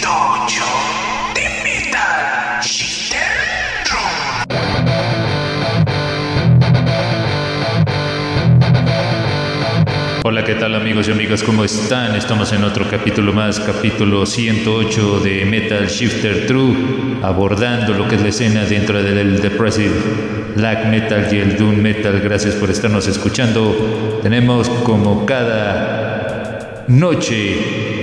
108 de Metal Shifter Drum. Hola, ¿qué tal amigos y amigas? ¿Cómo están? Estamos en otro capítulo más, capítulo 108 de Metal Shifter True, abordando lo que es la escena dentro del Depressive Black Metal y el Doom Metal. Gracias por estarnos escuchando. Tenemos como cada noche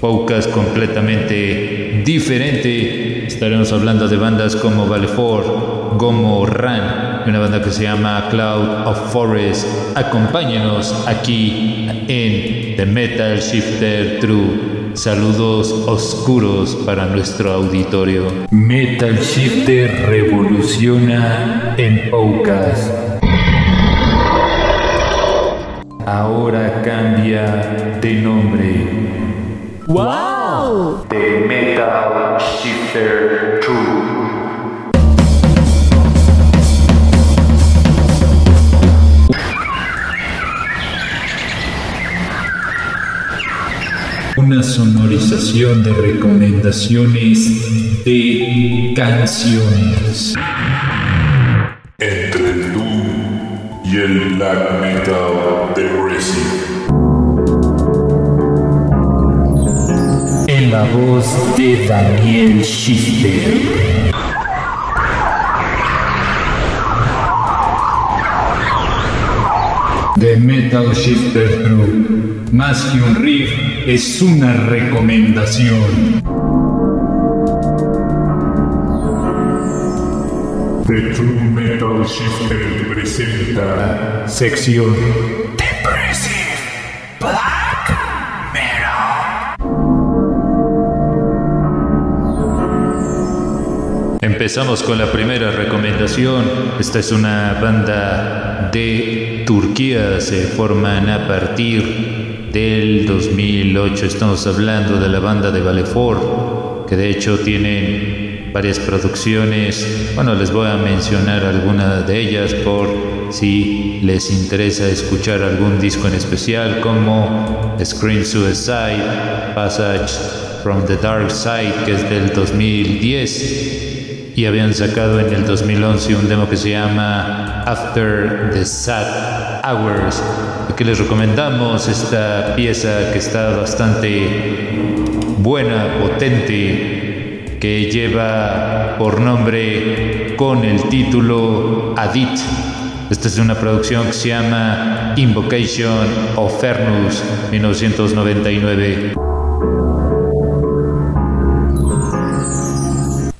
podcast completamente diferente. Estaremos hablando de bandas como Valefor, Gomo Ran, una banda que se llama Cloud of Forest. Acompáñenos aquí en The Metal Shifter True. Saludos oscuros para nuestro auditorio. Metal Shifter revoluciona en podcast. Ahora cambia de nombre. ¡Wow! The Metal Shifter True. Una sonorización de recomendaciones de canciones. entre el Doom y el Black Metal Depressive. La voz de Daniel Schifter. The Metal Shifter True. Más que un riff, es una recomendación. The True Metal Shifter presenta Sección Depressive Empezamos con la primera recomendación. Esta es una banda de Turquía. Se forman a partir del 2008. Estamos hablando de la banda de Valefor, que de hecho tienen varias producciones. Bueno, les voy a mencionar algunas de ellas por si les interesa escuchar algún disco en especial, como Scream Suicide, Passage from the Dark Side, que es del 2010 y habían sacado en el 2011 un demo que se llama After the Sad Hours. Aquí les recomendamos esta pieza que está bastante buena, potente, que lleva por nombre con el título Adit. Esta es una producción que se llama Invocation of Fernus 1999.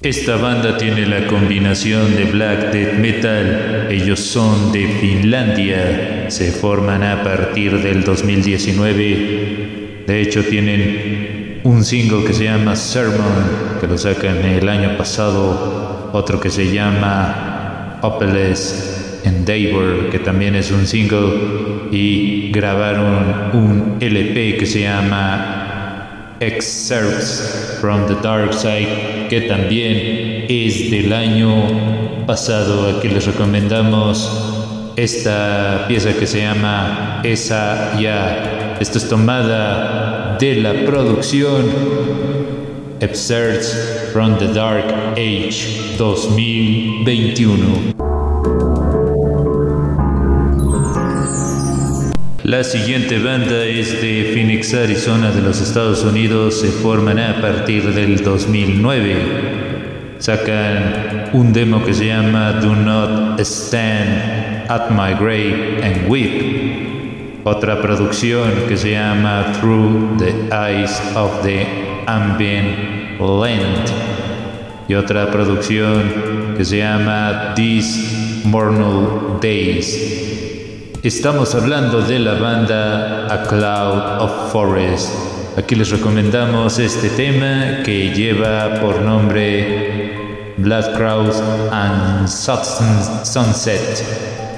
Esta banda tiene la combinación de black death metal. Ellos son de Finlandia. Se forman a partir del 2019. De hecho tienen un single que se llama Sermon, que lo sacan el año pasado. Otro que se llama Hopeless Endeavor, que también es un single. Y grabaron un LP que se llama Excerpts from the Dark Side, que también es del año pasado. Aquí les recomendamos esta pieza que se llama Esa Ya. Esto es tomada de la producción Excerpts from the Dark Age 2021. La siguiente banda es de Phoenix, Arizona, de los Estados Unidos. Se forman a partir del 2009. Sacan un demo que se llama Do Not Stand at My Grave and Weep. Otra producción que se llama Through the Eyes of the Ambient Land. Y otra producción que se llama These Mortal Days. Estamos hablando de la banda A Cloud of Forest. Aquí les recomendamos este tema que lleva por nombre Blood Crows and Sun- Sunset.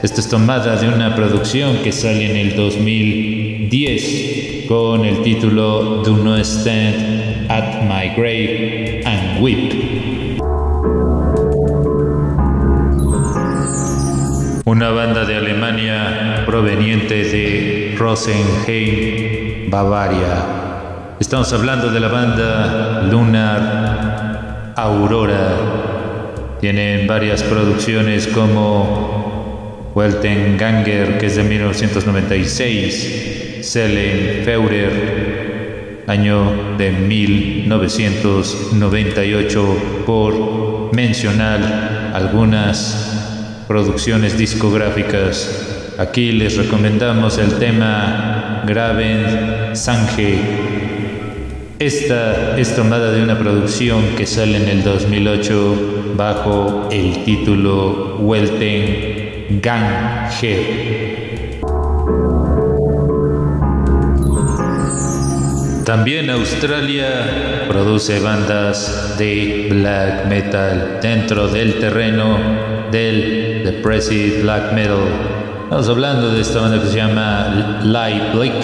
Esta es tomada de una producción que sale en el 2010 con el título Do Not Stand at My Grave and Weep. Una banda de Alemania proveniente de Rosenheim, Bavaria. Estamos hablando de la banda Lunar Aurora. Tienen varias producciones como Welten Ganger, que es de 1996, Selen Feurer, año de 1998, por mencionar algunas producciones discográficas. Aquí les recomendamos el tema Graven Sange esta es tomada de una producción que sale en el 2008 bajo el título Welten Gang También Australia produce bandas de black metal dentro del terreno del depressive black metal. Estamos hablando de esta banda que se llama Light Blake,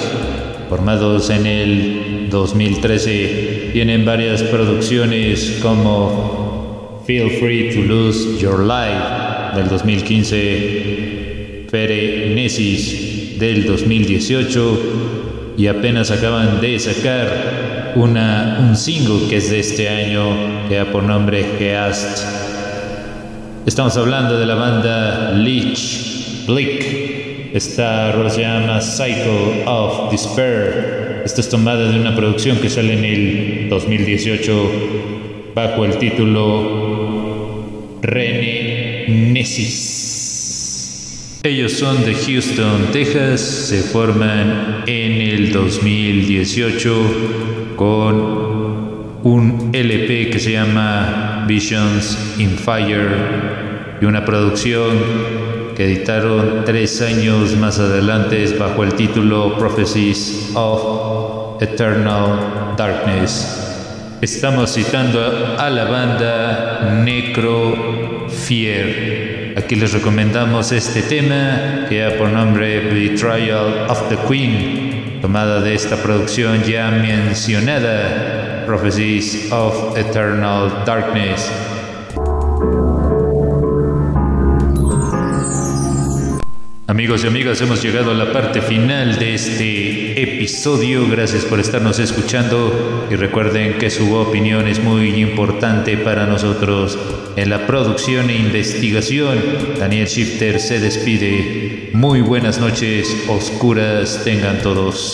formados en el 2013 tienen varias producciones como Feel Free to Lose Your Life del 2015, Nesis del 2018 y apenas acaban de sacar una, un single que es de este año que da por nombre Geast. Estamos hablando de la banda Leech Blick. Esta rola se llama Cycle of Despair. Esta es tomada de una producción que sale en el 2018 bajo el título René Nesis. Ellos son de Houston, Texas, se forman en el 2018 con un LP que se llama Visions in Fire y una producción que editaron tres años más adelante bajo el título Prophecies of Eternal Darkness. Estamos citando a la banda Necrofier. Aquí les recomendamos este tema que da por nombre Betrayal of the Queen, tomada de esta producción ya mencionada, Prophecies of Eternal Darkness. Amigos y amigas, hemos llegado a la parte final de este episodio. Gracias por estarnos escuchando y recuerden que su opinión es muy importante para nosotros. En la producción e investigación, Daniel Shifter se despide. Muy buenas noches, oscuras tengan todos.